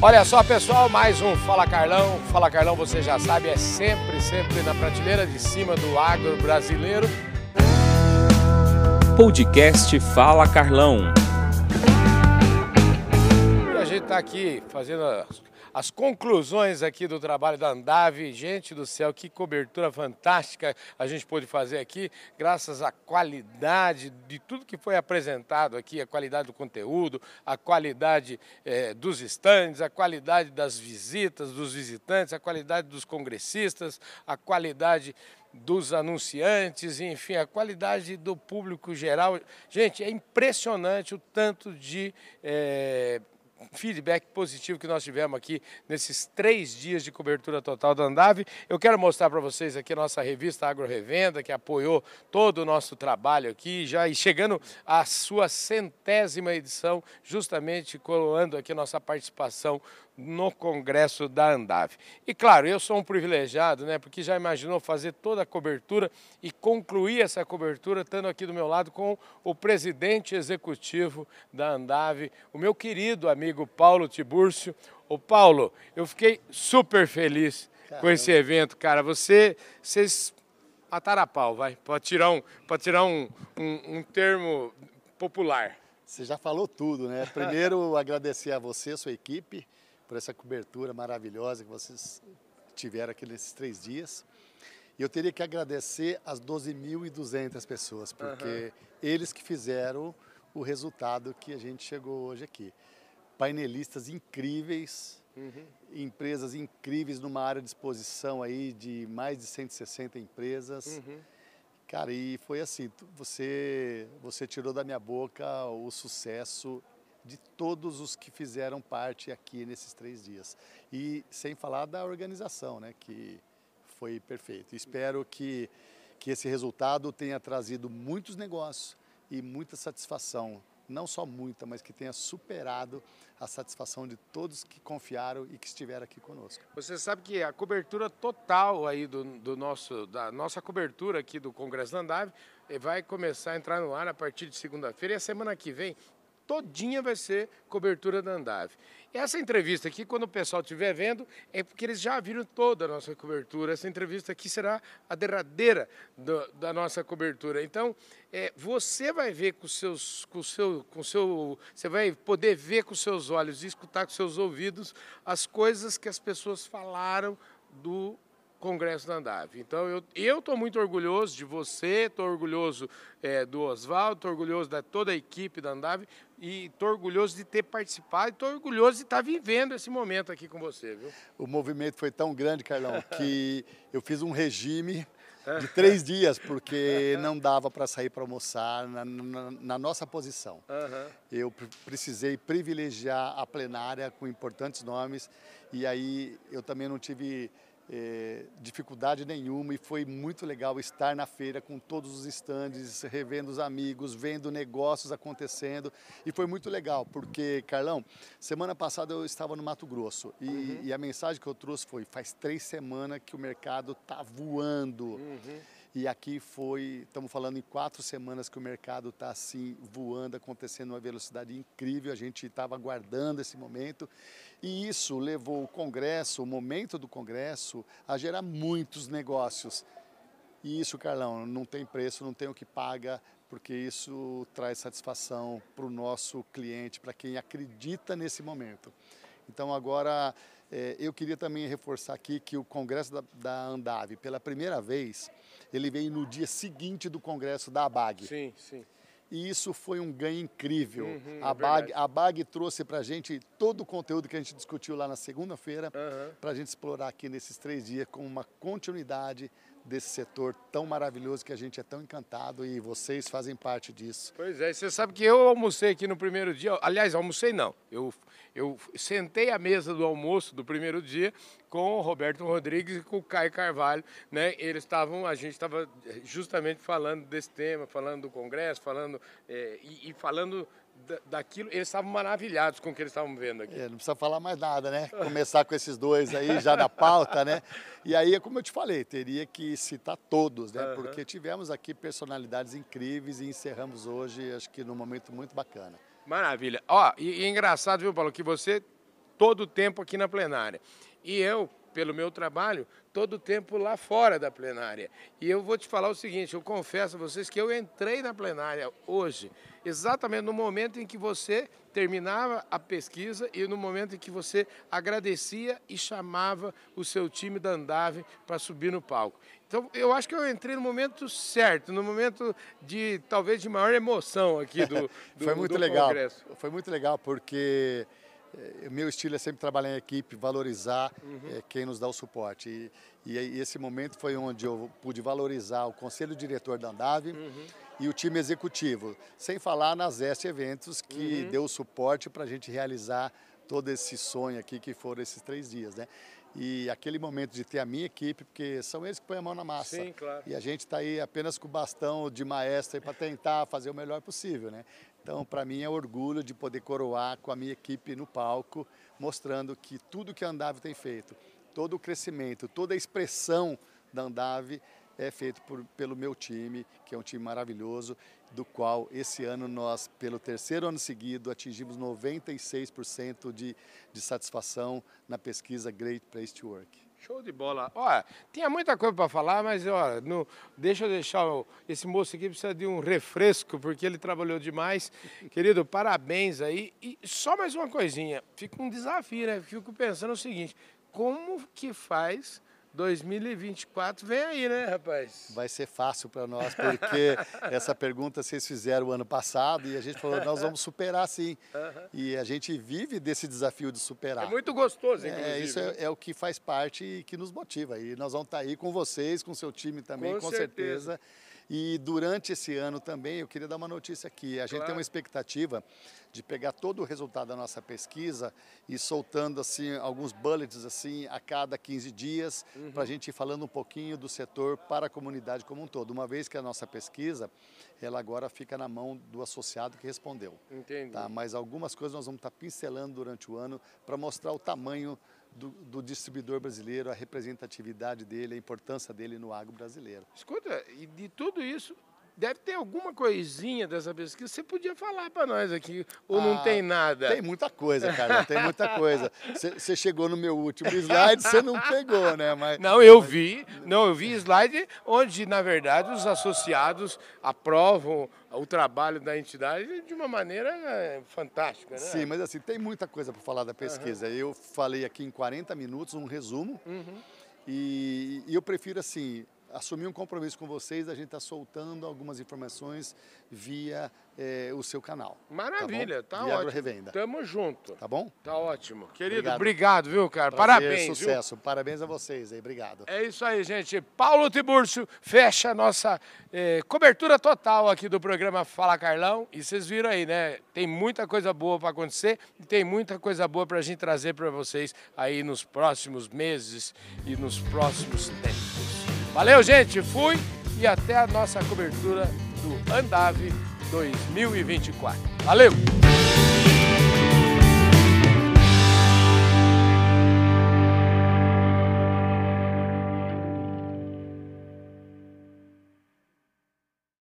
Olha só, pessoal, mais um Fala Carlão. Fala Carlão, você já sabe, é sempre, sempre na prateleira de cima do agro brasileiro. Podcast Fala Carlão. E a gente está aqui fazendo as, conclusões aqui do trabalho da Andave. Gente do céu, que cobertura fantástica a gente pôde fazer aqui, graças à qualidade de tudo que foi apresentado aqui, a qualidade do conteúdo, a qualidade eh, dos estandes, a qualidade das visitas dos visitantes, a qualidade dos congressistas, a qualidade dos anunciantes, enfim, a qualidade do público geral. Gente, é impressionante o tanto de eh, feedback positivo que nós tivemos aqui nesses três dias de cobertura total da Andave. Eu quero mostrar para vocês aqui a nossa revista Agro Revenda, que apoiou todo o nosso trabalho aqui, já e chegando à sua centésima edição, justamente coloando aqui nossa participação no congresso da Andave. E claro, eu sou um privilegiado, né, porque já imaginou fazer toda a cobertura e concluir essa cobertura estando aqui do meu lado com o presidente executivo da Andave, o meu querido amigo Paulo Tibúrcio. O Paulo, eu fiquei super feliz Caramba. com esse evento, cara. Você, vocês mataram a pau, vai. Pode tirar um, pode tirar um, um, um termo popular. Você já falou tudo, né? Primeiro, agradecer a você, sua equipe, por essa cobertura maravilhosa que vocês tiveram aqui nesses três dias. E eu teria que agradecer as 12.200 pessoas, porque uhum. eles que fizeram o resultado que a gente chegou hoje aqui. Painelistas incríveis, uhum. empresas incríveis numa área de exposição aí de mais de 160 empresas. Uhum. Cara, e foi assim, você, você tirou da minha boca o sucesso de todos os que fizeram parte aqui nesses três dias. E sem falar da organização, né, que foi perfeito. Espero que, que esse resultado tenha trazido muitos negócios e muita satisfação. Não só muita, mas que tenha superado a satisfação de todos que confiaram e que estiveram aqui conosco. Você sabe que a cobertura total aí do, do nosso, da nossa cobertura aqui do Congresso da Andave eh, vai começar a entrar no ar a partir de segunda-feira e a semana que vem todinha vai ser cobertura da Andave. Essa entrevista aqui, quando o pessoal estiver vendo, é porque eles já viram toda a nossa cobertura. Essa entrevista aqui será a derradeira do, da nossa cobertura. Então, é, você vai ver com seus, com seu, com seu, você vai poder ver com seus olhos e escutar com seus ouvidos as coisas que as pessoas falaram do Congresso da Andave. Então, eu estou muito orgulhoso de você, estou orgulhoso é, do Oswaldo, estou orgulhoso da toda a equipe da Andave e estou orgulhoso de ter participado, estou orgulhoso de estar vivendo esse momento aqui com você, viu? O movimento foi tão grande, Carlão, que eu fiz um regime de três dias, porque não dava para sair para almoçar na, na, na, nossa posição. Uhum. Eu precisei privilegiar a plenária com importantes nomes e aí eu também não tive é, dificuldade nenhuma e foi muito legal estar na feira com todos os estandes, revendo os amigos, vendo negócios acontecendo e foi muito legal porque, Carlão, semana passada eu estava no Mato Grosso e, uhum. e a mensagem que eu trouxe foi, faz três semanas que o mercado está voando. Uhum. E aqui foi, estamos falando em quatro semanas que o mercado está assim voando, acontecendo uma velocidade incrível. A gente estava aguardando esse momento e isso levou o Congresso, o momento do Congresso, a gerar muitos negócios. E isso, Carlão, não tem preço, não tem o que paga, porque isso traz satisfação para o nosso cliente, para quem acredita nesse momento. Então agora eu queria também reforçar aqui que o Congresso da, da Andave, pela primeira vez, ele veio no dia seguinte do congresso da ABAG. Sim, sim. E isso foi um ganho incrível. Uhum, a, é BAG, a BAG trouxe para a gente todo o conteúdo que a gente discutiu lá na segunda-feira, uhum. para a gente explorar aqui nesses três dias com uma continuidade desse setor tão maravilhoso que a gente é tão encantado e vocês fazem parte disso. Pois é, você sabe que eu almocei aqui no primeiro dia, aliás, almocei não, eu, eu sentei à mesa do almoço do primeiro dia com o Roberto Rodrigues e com o Caio Carvalho, né? Eles estavam, a gente estava justamente falando desse tema, falando do Congresso, falando é, e, e falando daquilo, eles estavam maravilhados com o que eles estavam vendo aqui. É, não precisa falar mais nada, né? Começar com esses dois aí já na pauta, né? E aí, como eu te falei, teria que citar todos, né? Uhum. Porque tivemos aqui personalidades incríveis e encerramos hoje, acho que num momento muito bacana. Maravilha. Ó, e, e engraçado, viu, Paulo, que você todo o tempo aqui na plenária. E eu, pelo meu trabalho, todo o tempo lá fora da plenária. E eu vou te falar o seguinte, eu confesso a vocês que eu entrei na plenária hoje, exatamente no momento em que você terminava a pesquisa e no momento em que você agradecia e chamava o seu time da Andave para subir no palco. Então, eu acho que eu entrei no momento certo, no momento de talvez de maior emoção aqui do, do Foi muito do legal. Congresso. Foi muito legal porque meu estilo é sempre trabalhar em equipe, valorizar uhum. é, quem nos dá o suporte. E, e, esse momento foi onde eu pude valorizar o conselho diretor da Andave uhum. e o time executivo, sem falar nas Este Eventos, que uhum. deu o suporte para a gente realizar todo esse sonho aqui que foram esses três dias, né? E aquele momento de ter a minha equipe, porque são eles que põem a mão na massa. Sim, claro. E a gente está aí apenas com o bastão de maestro para tentar fazer o melhor possível, né? Então, para mim é orgulho de poder coroar com a minha equipe no palco, mostrando que tudo que a Andave tem feito, todo o crescimento, toda a expressão da Andave é feito por, pelo meu time, que é um time maravilhoso, do qual esse ano nós, pelo terceiro ano seguido, atingimos 96% de, de satisfação na pesquisa Great Place to Work. Show de bola. Olha, tinha muita coisa para falar, mas olha, no, deixa eu deixar. Esse moço aqui precisa de um refresco, porque ele trabalhou demais. Querido, parabéns aí. E só mais uma coisinha. Fica um desafio, né? Fico pensando o seguinte: como que faz 2024 vem aí, né, rapaz? Vai ser fácil para nós, porque essa pergunta vocês fizeram o ano passado e a gente falou, nós vamos superar sim. Uhum. E a gente vive desse desafio de superar. É muito gostoso, é, inclusive. É, isso é, é, o que faz parte e que nos motiva. E nós vamos estar tá aí com vocês, com o seu time também, com, com certeza. certeza e durante esse ano também, eu queria dar uma notícia aqui. A gente claro. tem uma expectativa de pegar todo o resultado da nossa pesquisa e soltando assim alguns bullets assim a cada 15 dias uhum. para a gente ir falando um pouquinho do setor para a comunidade como um todo. Uma vez que a nossa pesquisa, ela agora fica na mão do associado que respondeu. Entendi. Tá? Mas algumas coisas nós vamos estar pincelando durante o ano para mostrar o tamanho do, do, distribuidor brasileiro, a representatividade dele, a importância dele no agro brasileiro. Escuta, e de tudo isso, deve ter alguma coisinha dessa pesquisa. Você podia falar para nós aqui, ou ah, não tem nada? Tem muita coisa, cara, tem muita coisa. Você chegou no meu último slide, você não pegou, né? Mas, não, eu mas... vi, não, eu vi slide onde, na verdade, os associados aprovam o trabalho da entidade de uma maneira é, fantástica, né? Sim, mas assim, tem muita coisa para falar da pesquisa. Uhum. Eu falei aqui em 40 minutos um resumo. Uhum. E, e, eu prefiro assim assumir um compromisso com vocês, a gente está soltando algumas informações via é, o seu canal. Tá Maravilha, tá, tá via ótimo. Revenda. Tamo junto. Tá bom? Tá ótimo. Querido, obrigado, obrigado viu, cara? Prazer, Parabéns. Sucesso. Viu? Parabéns a vocês aí, obrigado. É isso aí, gente. Paulo Tiburcio fecha a nossa eh, cobertura total aqui do programa Fala Carlão. E vocês viram aí, né? Tem muita coisa boa para acontecer e tem muita coisa boa para a gente trazer para vocês aí nos próximos meses e nos próximos tempos. Valeu, gente. Fui e até a nossa cobertura do Andave 2024. Valeu!